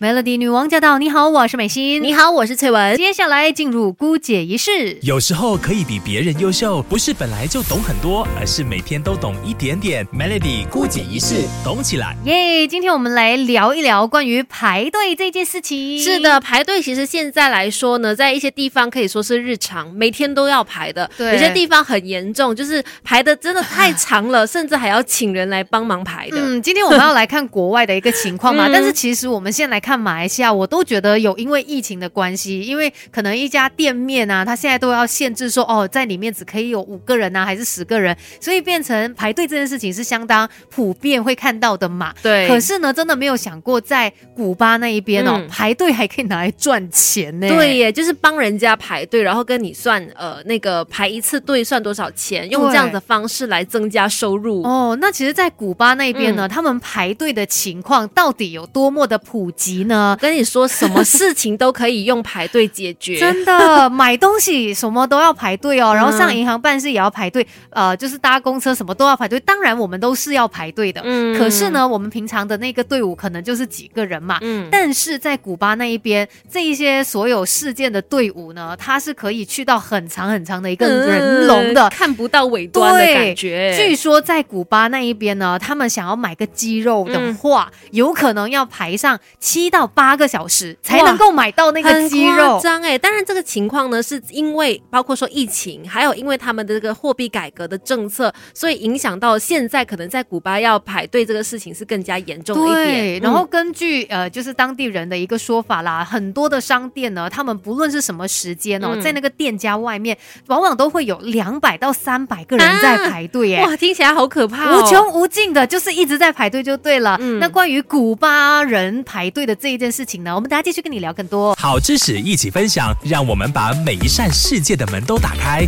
Melody 女王驾到！你好，我是美心。你好，我是翠文。接下来进入姑姐仪式。有时候可以比别人优秀，不是本来就懂很多，而是每天都懂一点点。Melody 姑姐仪式，懂起来。耶！今天我们来聊一聊关于排队这件事情。是的，排队其实现在来说呢，在一些地方可以说是日常，每天都要排的。对有些地方很严重，就是排的真的太长了，甚至还要请人来帮忙排的。嗯，今天我们要来看国外的一个情况嘛，嗯但是其实我们先来看马来西亚，我都觉得有因为疫情的关系，因为可能一家店面啊，它现在都要限制说哦，在里面只可以有五个人啊，还是十个人，所以变成排队这件事情是相当普遍会看到的嘛。对可是呢，真的没有想过在古巴那一边哦，嗯排队还可以拿来赚钱呢。对耶，就是帮人家排队，然后跟你算呃那个排一次队算多少钱，用这样的方式来增加收入。哦，那其实，在古巴那边呢，嗯他们排队的情况到底有多么的普及呢？跟你说，什么事情都可以用排队解决。真的买东西什么都要排队哦，然后上嗯银行办事也要排队，呃，就是搭公车什么都要排队。当然，我们都是要排队的。嗯可是，呢，我们平常的那个队伍可能就是几个人嘛。嗯，但是在古巴那一边，这一些所有事件的队伍呢，它是可以去到很长很长的一个人龙的嗯。看不到尾端的感觉。据说在古巴那一边呢，他们想要买个鸡肉的话，有可能要排上七到八个小时才能够买到那个鸡肉。张哎！当然，这个情况呢，是因为包括说疫情，还有因为他们的这个货币改革的政策，所以影响到现在可能在古巴要排队这个事情是更加严重了一对，点。然后嗯根据呃，就是当地人的一个说法啦，很多的商店呢，他们不论是什么时间哦，嗯在那个店家外面，往往都会有两百到三百个人在排队耶。哇，听起来好可怕哦！无穷无尽的，就是一直在排队就对了。嗯那关于古巴人排队的这一件事情呢，我们等下继续跟你聊更多。好知识一起分享，让我们把每一扇世界的门都打开。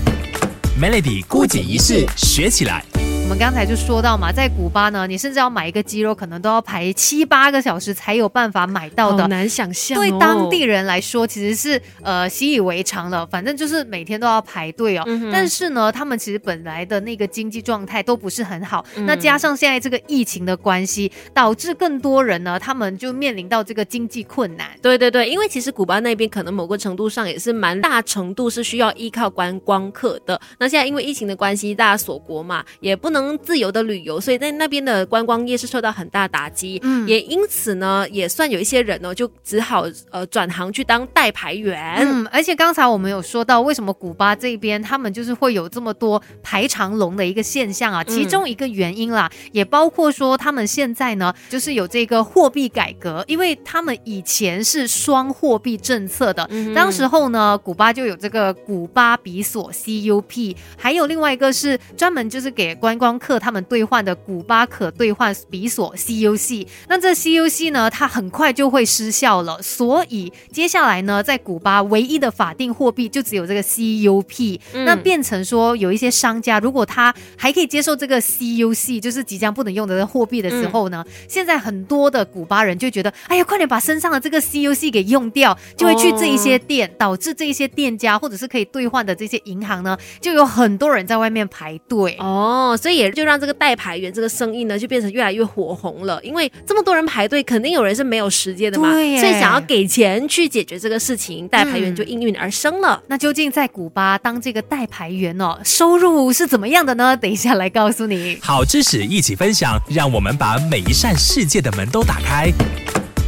Melody 姑姐仪式，学起来。我们刚才就说到嘛，在古巴呢，你甚至要买一个鸡肉，可能都要排七八个小时才有办法买到的好。难想象、哦。对当地人来说，其实是呃习以为常了，反正就是每天都要排队哦。嗯但是呢，他们其实本来的那个经济状态都不是很好，嗯那加上现在这个疫情的关系，导致更多人呢，他们就面临到这个经济困难。对对对，因为其实古巴那边可能某个程度上也是蛮大程度是需要依靠观光客的。那现在因为疫情的关系，大家锁国嘛，也不能自由的旅游，所以在那边的观光业是受到很大打击。嗯也因此呢，也算有一些人呢，就只好呃转行去当代排员。嗯，而且刚才我们有说到，为什么古巴这边他们就是会有这么多排长龙的一个现象啊？其中一个原因啦，也包括说他们现在呢，就是有这个货币改革，因为他们以前是双货币政策的，嗯当时候呢，古巴就有这个古巴比索 CUP，还有另外一个是专门就是给观光客他们兑换的古巴可兑换比索 CUC。那这 CUC 呢，它很快就会失效了，所以接下来呢，在古巴唯一的法定货币就只有这个 CUP。嗯那变成说有一些商家，如果他还可以接受这个 CUC，就是即将不能用的货币的时候呢，现在很多的古巴人就觉得，哎呀，快点把身上的这个 CUC 给用掉，就会去这一些店，导致这一些店家或者是可以兑换的这些银行呢，就有很多人在外面排队。哦，所以也就让这个代排员这个生意呢，就变成越来越火红了。因为这么多人排队，肯定有人是没有时间的嘛，所以想要给钱去解决这个事情，代排员就应运而生了。那究竟在古巴当这个代排员哦，收入是怎么样的呢？等一下来告诉你。好知识一起分享，让我们把每一扇世界的门都打开。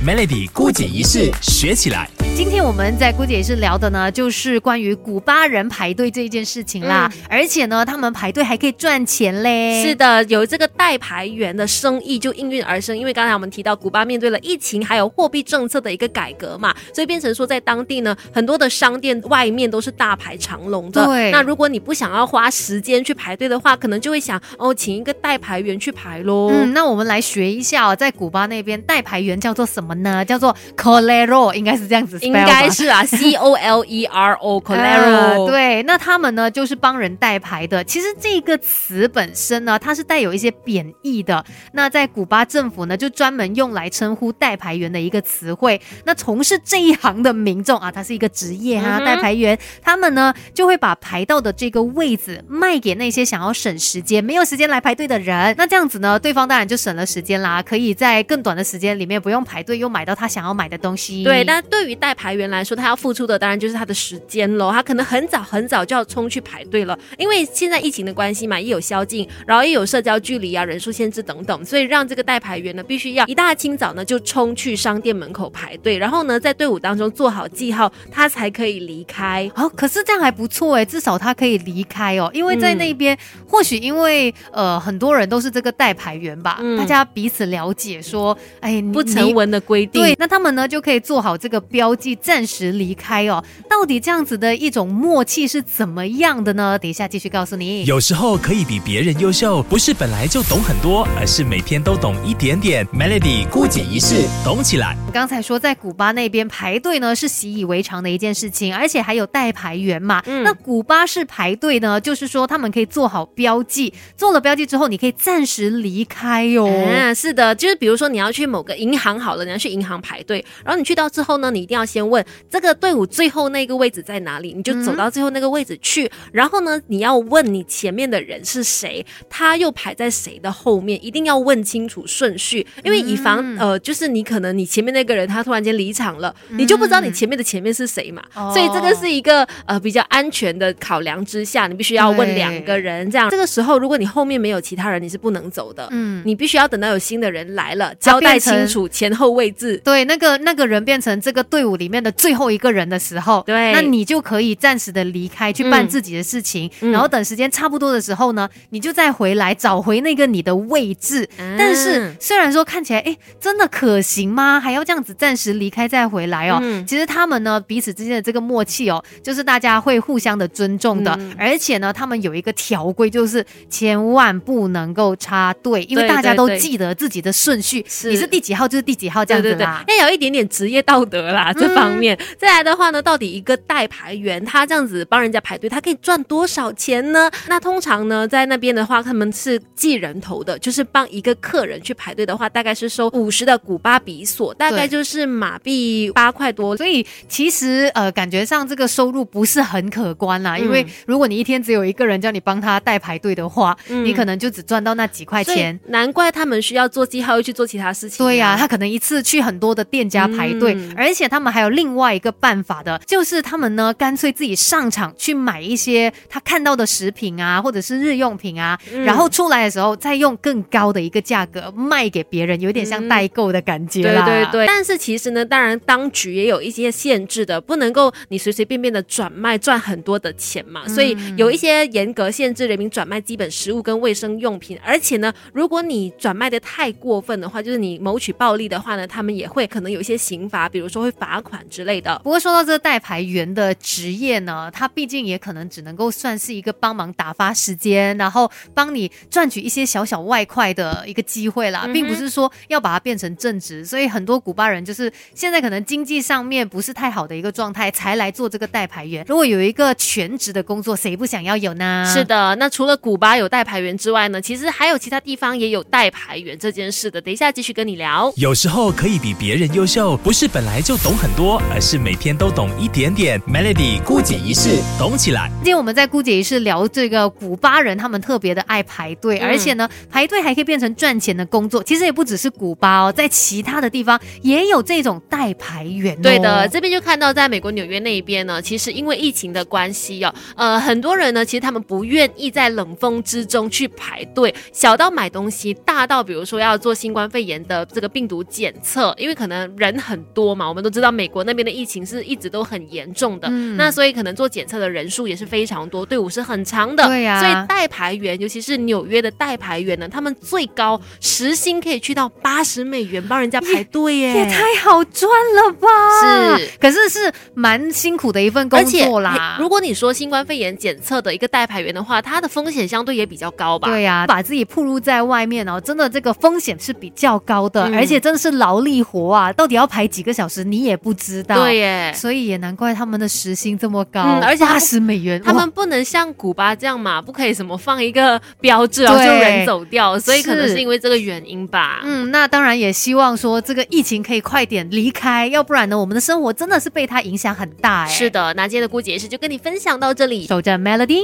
Melody 孤姐一世，学起来。今天我们在姑姐也是聊的呢，就是关于古巴人排队这一件事情啦。而且呢，他们排队还可以赚钱嘞。是的，有这个代排员的生意就应运而生，因为刚才我们提到古巴面对了疫情还有货币政策的一个改革嘛，所以变成说在当地呢，很多的商店外面都是大排长龙的。对那如果你不想要花时间去排队的话，可能就会想哦，请一个代排员去排喽。嗯，那我们来学一下哦，在古巴那边代排员叫做什么呢？叫做 colero，应该是这样子应该是啊，C O L E R O 呃 Colero，对，那他们呢就是帮人代牌的。其实这个词本身呢，它是带有一些贬义的。那在古巴政府呢，就专门用来称呼代牌员的一个词汇。那从事这一行的民众啊，他是一个职业啊，嗯代牌员，他们呢就会把排到的这个位子卖给那些想要省时间、没有时间来排队的人。那这样子呢，对方当然就省了时间啦，可以在更短的时间里面不用排队，又买到他想要买的东西。对，但对于代牌员来说，他要付出的当然就是他的时间喽。他可能很早很早就要冲去排队了，因为现在疫情的关系嘛，也有宵禁，然后也有社交距离啊、人数限制等等，所以让这个代牌员呢，必须要一大清早呢就冲去商店门口排队，然后呢在队伍当中做好记号，他才可以离开。哦，可是这样还不错哎，至少他可以离开哦，因为在那边、或许因为呃很多人都是这个代牌员吧，嗯大家彼此了解说，哎，你不成。文的规定，对，那他们呢就可以做好这个标记，暂时离开哦。到底这样子的一种默契是怎么样的呢？等一下继续告诉你。有时候可以比别人优秀，不是本来就懂很多，而是每天都懂一点点。Melody 孤姐一世，懂起来。刚才说在古巴那边排队呢是习以为常的一件事情，而且还有代排员嘛。嗯那古巴式排队呢，就是说他们可以做好标记，做了标记之后，你可以暂时离开哟、哦。啊，是的，就是比如说你要去某个银行好了，你要去银行排队，然后你去到之后呢，你一定要先问这个队伍最后那个位置在哪里，你就走到最后那个位置去，然后呢，你要问你前面的人是谁，他又排在谁的后面，一定要问清楚顺序，因为以防、嗯。呃，就是你可能你前面那个人他突然间离场了，你就不知道你前面的前面是谁嘛，哦。所以这个是一个呃比较安全的考量之下，你必须要问两个人，这样。这个时候如果你后面没有其他人，你是不能走的。嗯，你必须要等到有新的人来了，交代清楚前后位置。对，那个那个人变成这个队伍里面的最后一个人的时候，对。那你就可以暂时的离开去办嗯自己的事情，嗯。然后等时间差不多的时候呢，你就再回来找回那个你的位置。但是嗯虽然说看起来，哎，真的可行吗？还要这样子暂时离开再回来哦？嗯。其实他们呢彼此之间的这个默契哦，就是大家会互相的尊重的，嗯。而且呢，他们有一个条规，就是千万不能够插队，因为大家都记得自己的顺序，是。你是第几号就是第几号这样子对对啦。对，要有一点点职业道德啦，这方面。嗯再来的话呢，到底一个代排员他这样子帮人家排队，他可以赚多少钱呢？那通常呢，在那边的话，他们是计人头的，就是帮一个客人去排队的话，大概是收五十的古巴比索，大概就是马币八块多。所以其实呃，感觉上这个收入不是很可观啦，嗯因为如果你一天只有一个人叫你帮他代排队的话，嗯你可能就只赚到那几块钱。难怪他们需要做记号，又去做其他事情、对呀、他可能一次去很多的店家排队，嗯而且他们还有另外一个办法的，就是他们呢干脆自己上场去买一些他看到的食品啊，或者是日用品啊，嗯。然后出来的时候再用更高的一个价格卖给别人，有点像代购的感觉啦。对对对，但是其实呢，当然当局也有一些限制的，不能够你随随便便的转卖赚很多的钱嘛，所以有一些严格限制人民转卖基本食物跟卫生用品，而且呢，如果你转卖的太过分的话，就是你谋取暴利的话呢，他们也会可能有一些刑罚，比如说会罚款之类的。不过说到这个代牌员的职业呢，他毕竟也可能只能够算是一个帮忙打发时间，然后帮你赚取一些小小外快的一个机会啦，并不是说要把它变成正职。所以很多古巴人就是现在可能经济上面不是太好的一个状态，才来做这个代牌员。如果有一个全职的工作，谁不想要有呢？是的，那除了古巴有代排员之外呢，其实还有其他地方也有代排员这件事的。等一下继续跟你聊。有时候可以比别人优秀，不是本来就懂很多，而是每天都懂一点点。Melody 姑姐仪式，懂起来。今天我们在姑姐仪式聊这个古巴人，他们特别的爱排队，嗯而且呢，排队还可以变成赚钱的工作。其实也不只是古巴哦，在其他的地方也有这种代排员、哦。对的，这边就看到在美国纽约那一边呢，其实因为疫情的关系哦，呃，很多人呢，其实他们不愿意在冷风之中去排队，小到买东西，大到比如说要做新冠肺炎的这个病毒检测，因为可能人很多嘛，我们都知道美国那边的疫情是一直都很严重的，嗯那所以可能做检测的人数也是非常多，队伍是很长的，对呀所以代排员，尤其是纽约的代排员呢，他们最高时薪可以去到八十美元帮人家排队耶，也太好赚了吧！是，可是是蛮辛苦的一份工作啦。如果你说新冠肺炎检测的一个代排员的话，它的风险相对也比较高吧？对呀、把自己暴露在外面哦，真的这个风险是比较高的，嗯而且真的是劳力活啊！到底要排几个小时，你也不不知道。对耶。所以也难怪他们的时薪这么高，嗯而且他八十美元，他们不能像古巴这样嘛，不可以什么放一个标志然后就人走掉，所以可能是是因为这个原因吧。嗯，那当然也希望说这个疫情可以快点离开，要不然呢，我们的生活真的是被它影响很大哎。是，的，那今天的姑姐是就跟你分享到这里。守着 Melody。